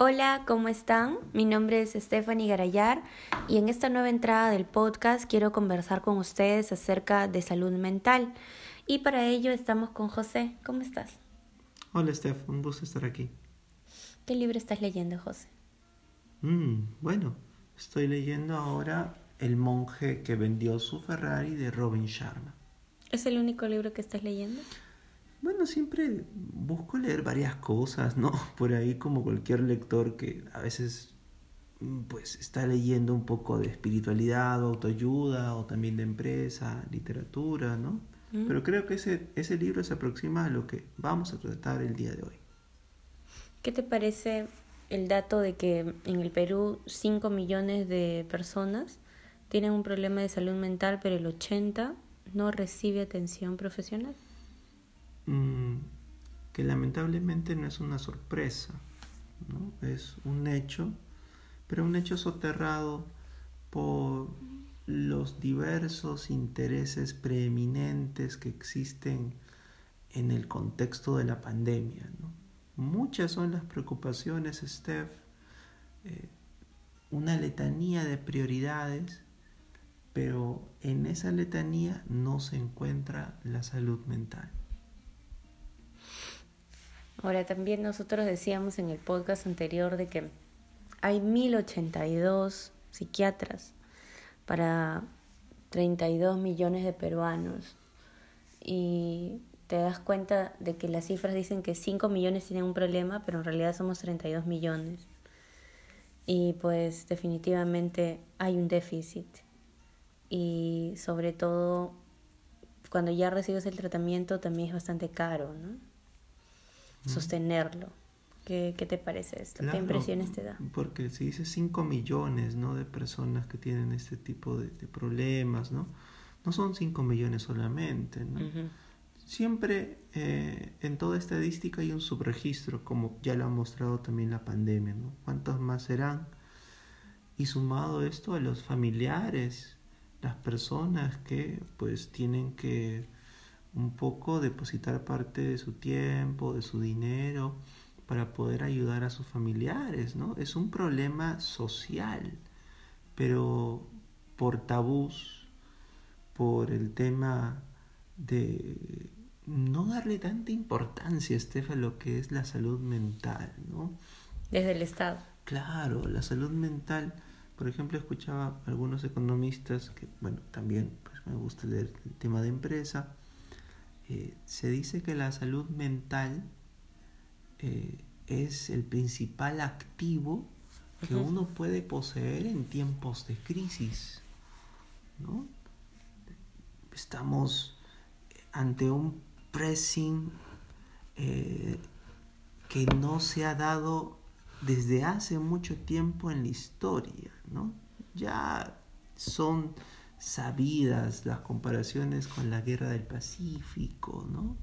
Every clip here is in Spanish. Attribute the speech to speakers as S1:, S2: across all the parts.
S1: Hola, ¿cómo están? Mi nombre es Stephanie Garayar y en esta nueva entrada del podcast quiero conversar con ustedes acerca de salud mental. Y para ello estamos con José. ¿Cómo estás?
S2: Hola, Steph, un gusto estar aquí.
S1: ¿Qué libro estás leyendo, José?
S2: Mm, bueno, estoy leyendo ahora El monje que vendió su Ferrari de Robin Sharma.
S1: ¿Es el único libro que estás leyendo?
S2: Bueno, siempre busco leer varias cosas, ¿no? Por ahí como cualquier lector que a veces mm, pues está leyendo un poco de espiritualidad, autoayuda o también de empresa, literatura, ¿no? Mm. Pero creo que ese, ese libro se aproxima a lo que vamos a tratar el día de hoy.
S1: ¿Qué te parece el dato de que en el Perú 5 millones de personas tienen un problema de salud mental, pero el 80 no recibe atención profesional?
S2: Que lamentablemente no es una sorpresa, es un hecho, pero un hecho soterrado por los diversos intereses preeminentes que existen en el contexto de la pandemia. Muchas son las preocupaciones, Steph, eh, una letanía de prioridades, pero en esa letanía no se encuentra la salud mental.
S1: Ahora también nosotros decíamos en el podcast anterior de que hay 1082 psiquiatras para 32 millones de peruanos y te das cuenta de que las cifras dicen que 5 millones tienen un problema, pero en realidad somos 32 millones. Y pues definitivamente hay un déficit. Y sobre todo cuando ya recibes el tratamiento también es bastante caro, ¿no? Sostenerlo. ¿Qué, ¿Qué, te parece esto? ¿Qué impresiones te da?
S2: Porque si dice 5 millones ¿no? de personas que tienen este tipo de, problemas, ¿no? no son 5 millones solamente. ¿no? Siempre eh, en toda estadística hay un subregistro, como ya lo ha mostrado también la pandemia. ¿no? ¿Cuántos más serán? Y sumado esto a los familiares, las personas que pues tienen que un poco depositar parte de su tiempo, de su dinero, para poder ayudar a sus familiares, ¿no? Es un problema social, pero por tabús, por el tema de no darle tanta importancia, Estefa, a lo que es la salud mental, ¿no?
S1: Desde el Estado.
S2: Claro, la salud mental, por ejemplo, escuchaba a algunos economistas que, bueno, también pues, me gusta leer el tema de empresa, eh, se dice que la salud mental eh, es el principal activo que uno puede poseer en tiempos de crisis. ¿no? Estamos ante un pressing eh, que no se ha dado desde hace mucho tiempo en la historia. ¿no? Ya son sabidas las comparaciones con la guerra del Pacífico, ¿no?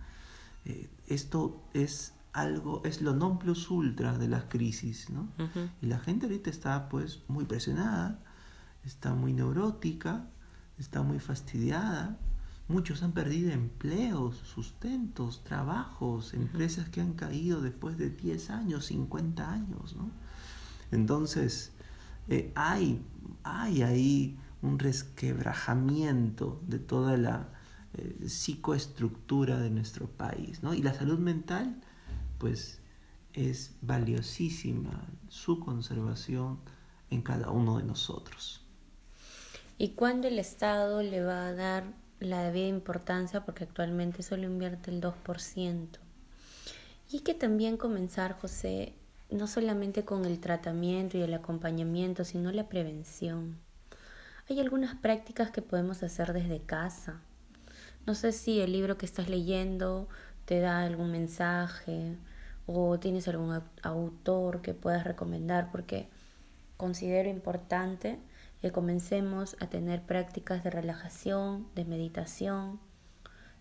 S2: Eh, esto es algo, es lo non plus ultra de las crisis, ¿no? Y la gente ahorita está pues muy presionada, está muy neurótica, está muy fastidiada. Muchos han perdido empleos, sustentos, trabajos, empresas que han caído después de 10 años, 50 años, ¿no? Entonces, eh, hay, hay ahí un resquebrajamiento de toda la eh, psicoestructura de nuestro país. ¿no? Y la salud mental, pues, es valiosísima su conservación en cada uno de nosotros.
S1: ¿Y cuándo el Estado le va a dar la debida importancia? Porque actualmente solo invierte el 2%. Y que también comenzar, José, no solamente con el tratamiento y el acompañamiento, sino la prevención. Hay algunas prácticas que podemos hacer desde casa. No sé si el libro que estás leyendo te da algún mensaje o tienes algún autor que puedas recomendar porque considero importante que comencemos a tener prácticas de relajación, de meditación,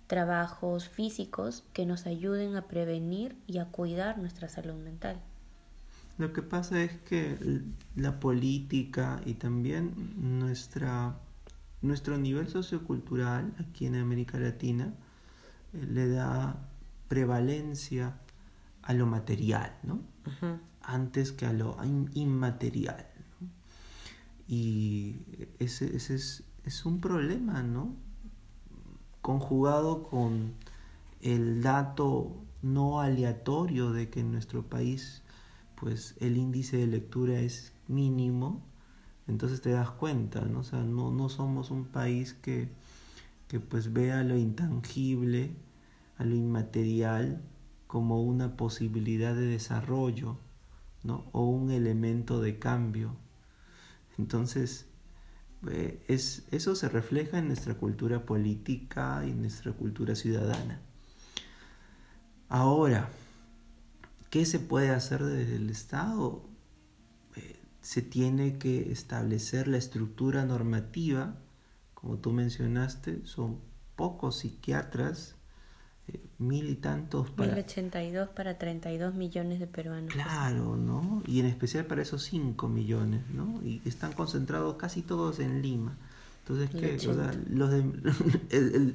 S1: trabajos físicos que nos ayuden a prevenir y a cuidar nuestra salud mental.
S2: Lo que pasa es que la política y también nuestra, nuestro nivel sociocultural aquí en América Latina eh, le da prevalencia a lo material, ¿no? antes que a lo inmaterial. Y ese, ese es, es, un problema, ¿no? Conjugado con el dato no aleatorio de que en nuestro país pues el índice de lectura es mínimo, entonces te das cuenta, ¿no? O sea, no, no somos un país que, que pues vea lo intangible, a lo inmaterial como una posibilidad de desarrollo, ¿no? O un elemento de cambio. Entonces, eh, es, eso se refleja en nuestra cultura política y en nuestra cultura ciudadana. Ahora, ¿qué se puede hacer desde el Estado? Eh, se tiene que establecer la estructura normativa, como tú mencionaste, son pocos psiquiatras mil y tantos
S1: para... 1082 para 32 millones de peruanos.
S2: Claro, ¿no? Y en especial para esos 5 millones, ¿no? Y están concentrados casi todos en Lima. Entonces, ¿qué? O sea, los de,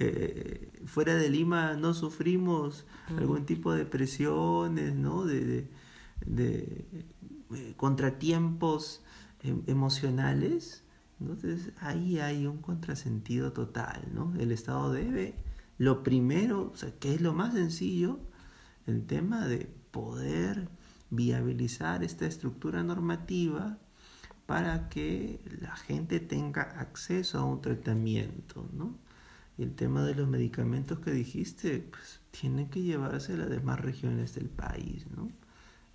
S2: eh, fuera de Lima no sufrimos mm. algún tipo de presiones, ¿no? De, de, de eh, contratiempos em, emocionales. Entonces, ahí hay un contrasentido total, ¿no? El Estado debe lo primero, o sea, que es lo más sencillo, el tema de poder viabilizar esta estructura normativa para que la gente tenga acceso a un tratamiento, ¿no? El tema de los medicamentos que dijiste, pues tienen que llevarse a las demás regiones del país, ¿no?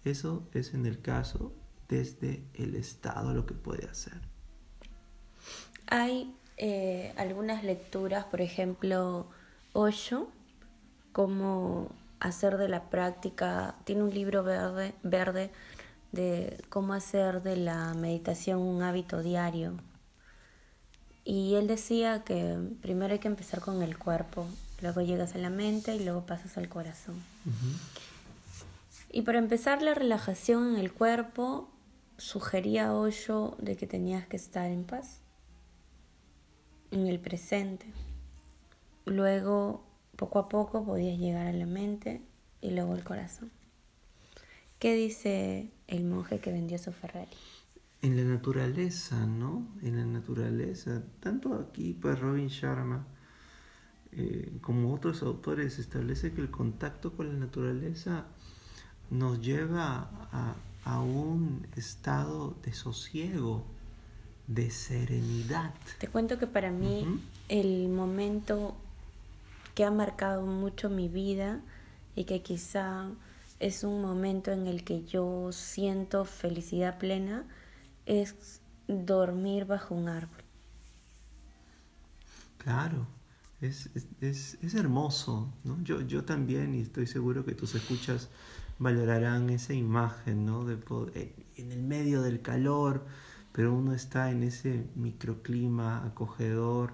S2: Eso es en el caso desde el Estado lo que puede hacer.
S1: Hay eh, algunas lecturas, por ejemplo, Osho, cómo hacer de la práctica, tiene un libro verde, verde de cómo hacer de la meditación un hábito diario. Y él decía que primero hay que empezar con el cuerpo, luego llegas a la mente y luego pasas al corazón. Y para empezar la relajación en el cuerpo, sugería Osho de que tenías que estar en paz, en el presente. Luego, poco a poco, podías llegar a la mente y luego el corazón. ¿Qué dice el monje que vendió su Ferrari?
S2: En la naturaleza, ¿no? En la naturaleza. Tanto aquí, pues Robin Sharma, eh, como otros autores, establece que el contacto con la naturaleza nos lleva a, un estado de sosiego, de serenidad.
S1: Te cuento que para mí el momento que ha marcado mucho mi vida y que quizá es un momento en el que yo siento felicidad plena, es dormir bajo un árbol.
S2: Claro, es, es, es hermoso, ¿no? Yo, yo también, y estoy seguro que tus escuchas valorarán esa imagen, ¿no? De poder, en el medio del calor, pero uno está en ese microclima acogedor,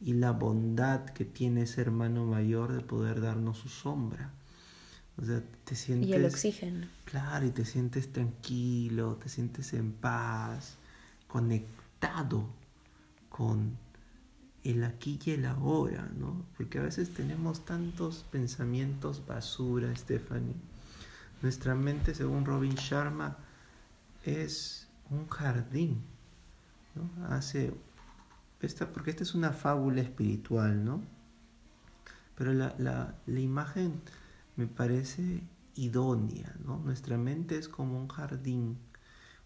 S2: y la bondad que tiene ese hermano mayor de poder darnos su sombra. O sea, te sientes...
S1: Y el oxígeno.
S2: Claro, y te sientes tranquilo, te sientes en paz, conectado con el aquí y el ahora, ¿no? Porque a veces tenemos tantos pensamientos basura, Stephanie. Nuestra mente, según Robin Sharma, es un jardín. ¿no? Hace porque esta es una fábula espiritual, ¿no? Pero la, la, la imagen me parece idónea, ¿no? Nuestra mente es como un jardín,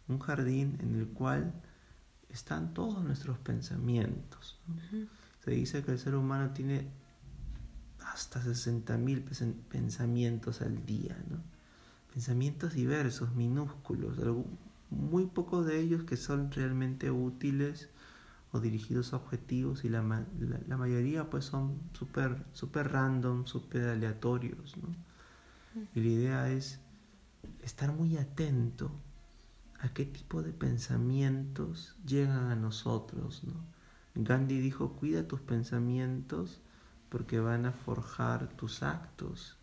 S2: un jardín en el cual están todos nuestros pensamientos. Se dice que el ser humano tiene hasta 60.000 pensamientos al día, ¿no? Pensamientos diversos, minúsculos, muy pocos de ellos que son realmente útiles dirigidos a objetivos y la, la, mayoría pues son súper super random, súper aleatorios. Y la idea es estar muy atento a qué tipo de pensamientos llegan a nosotros. ¿no? Gandhi dijo, cuida tus pensamientos porque van a forjar tus actos.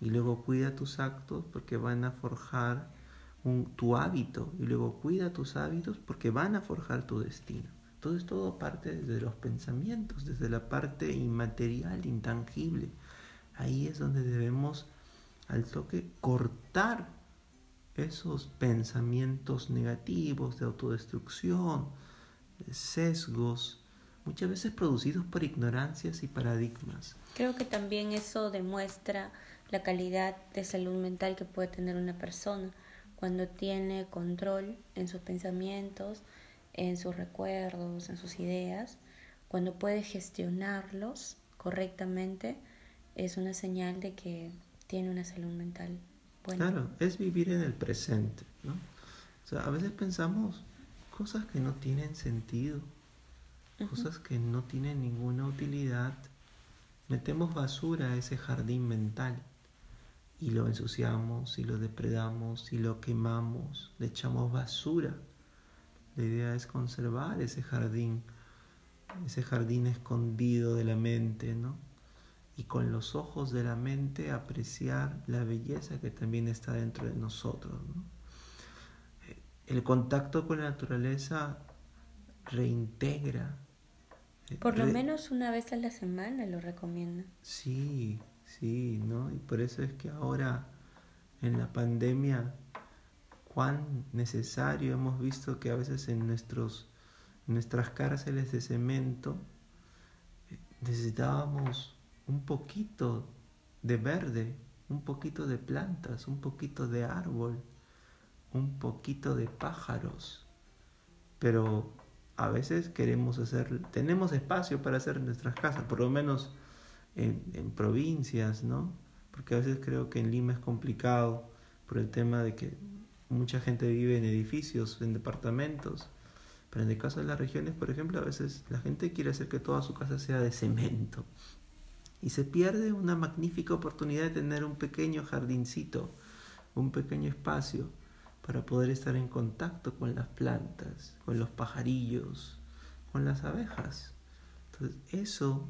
S2: Y luego cuida tus actos porque van a forjar tu hábito. Y luego cuida tus hábitos porque van a forjar tu destino. Todo es todo parte desde los pensamientos, desde la parte inmaterial, intangible. Ahí es donde debemos al toque cortar esos pensamientos negativos de autodestrucción, sesgos, muchas veces producidos por ignorancias y paradigmas.
S1: Creo que también eso demuestra la calidad de salud mental que puede tener una persona cuando tiene control en sus pensamientos, en sus recuerdos, en sus ideas, cuando puede gestionarlos correctamente, es una señal de que tiene una salud mental buena.
S2: Claro, es vivir en el presente, ¿no? O sea, a veces pensamos cosas que no tienen sentido, cosas que no tienen ninguna utilidad. Metemos basura a ese jardín mental y lo ensuciamos y lo depredamos y lo quemamos, le echamos basura. La idea es conservar ese jardín, ese jardín escondido de la mente, ¿no? Y con los ojos de la mente apreciar la belleza que también está dentro de nosotros, ¿no? El contacto con la naturaleza reintegra.
S1: Por lo menos una vez a la semana lo recomiendo.
S2: Sí, Sí, ¿no? Y por eso es que ahora en la pandemia, cuán necesario hemos visto que a veces en nuestros, nuestras cárceles de cemento eh, necesitábamos un poquito de verde, un poquito de plantas, un poquito de árbol, un poquito de pájaros. Pero a veces queremos hacer, tenemos espacio para hacer nuestras casas, por lo menos en, provincias, ¿no? Porque a veces creo que en Lima es complicado por el tema de que mucha gente vive en edificios, en departamentos. Pero en el caso de las regiones, por ejemplo, a veces la gente quiere hacer que toda su casa sea de cemento. Y se pierde una magnífica oportunidad de tener un pequeño jardincito, un pequeño espacio para poder estar en contacto con las plantas, con los pajarillos, con las abejas. Entonces, eso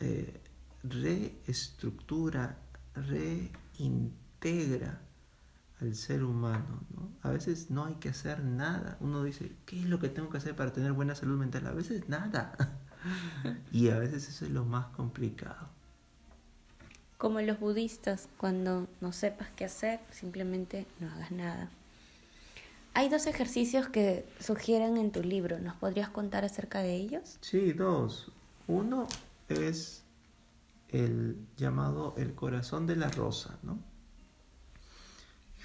S2: eh, reestructura, reintegra al ser humano. ¿no? A veces no hay que hacer nada. Uno dice, ¿qué es lo que tengo que hacer para tener buena salud mental? A veces nada. y a veces eso es lo más complicado.
S1: Como los budistas, cuando no sepas qué hacer, simplemente no hagas nada. Hay dos ejercicios que sugieren en tu libro. ¿Nos podrías contar acerca de ellos?
S2: Sí, dos. Uno es el llamado el corazón de la rosa, ¿no?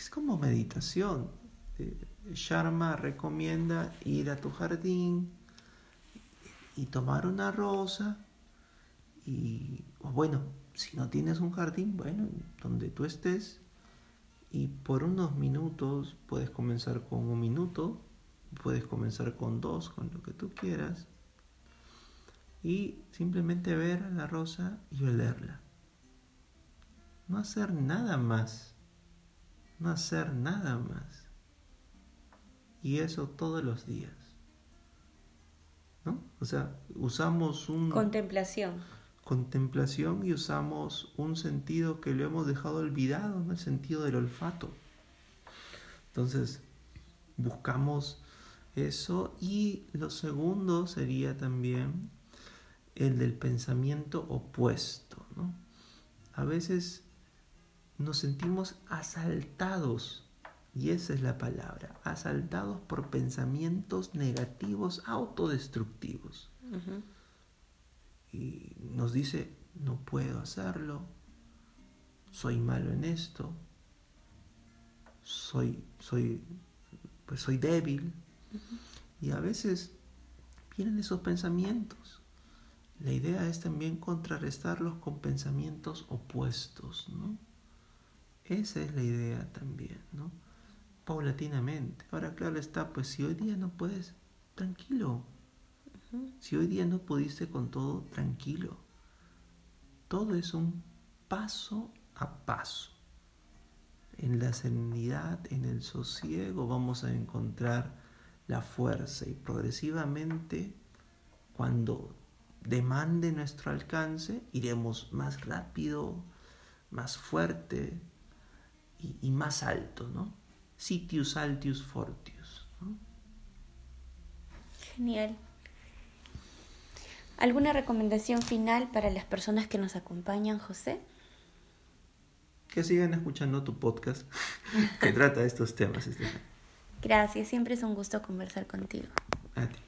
S2: Es como meditación. Eh, Sharma recomienda ir a tu jardín y tomar una rosa y, bueno, si no tienes un jardín, bueno, donde tú estés y por unos minutos puedes comenzar con un minuto, puedes comenzar con dos, con lo que tú quieras y simplemente ver a la rosa y olerla. No hacer nada más. No hacer nada más. Y eso todos los días. ¿No? O sea, usamos un...
S1: Contemplación.
S2: Contemplación y usamos un sentido que lo hemos dejado olvidado, ¿no? el sentido del olfato. Entonces, buscamos eso y lo segundo sería también el del pensamiento opuesto. ¿no? A veces nos sentimos asaltados, y esa es la palabra, asaltados por pensamientos negativos autodestructivos. Y nos dice, no puedo hacerlo, soy malo en esto, soy, soy, pues soy débil. Y a veces vienen esos pensamientos la idea es también contrarrestarlos con pensamientos opuestos, ¿no? Esa es la idea también, ¿no? Paulatinamente. Ahora, claro está, pues si hoy día no puedes, tranquilo. Si hoy día no pudiste con todo, tranquilo. Todo es un paso a paso. En la serenidad, en el sosiego, vamos a encontrar la fuerza y progresivamente, cuando demande nuestro alcance, iremos más rápido, más fuerte y, más alto, ¿no? Sitius altius fortius.
S1: Genial. ¿Alguna recomendación final para las personas que nos acompañan, José?
S2: que sigan escuchando tu podcast que trata estos temas,
S1: Gracias, siempre es un gusto conversar contigo.
S2: A ti.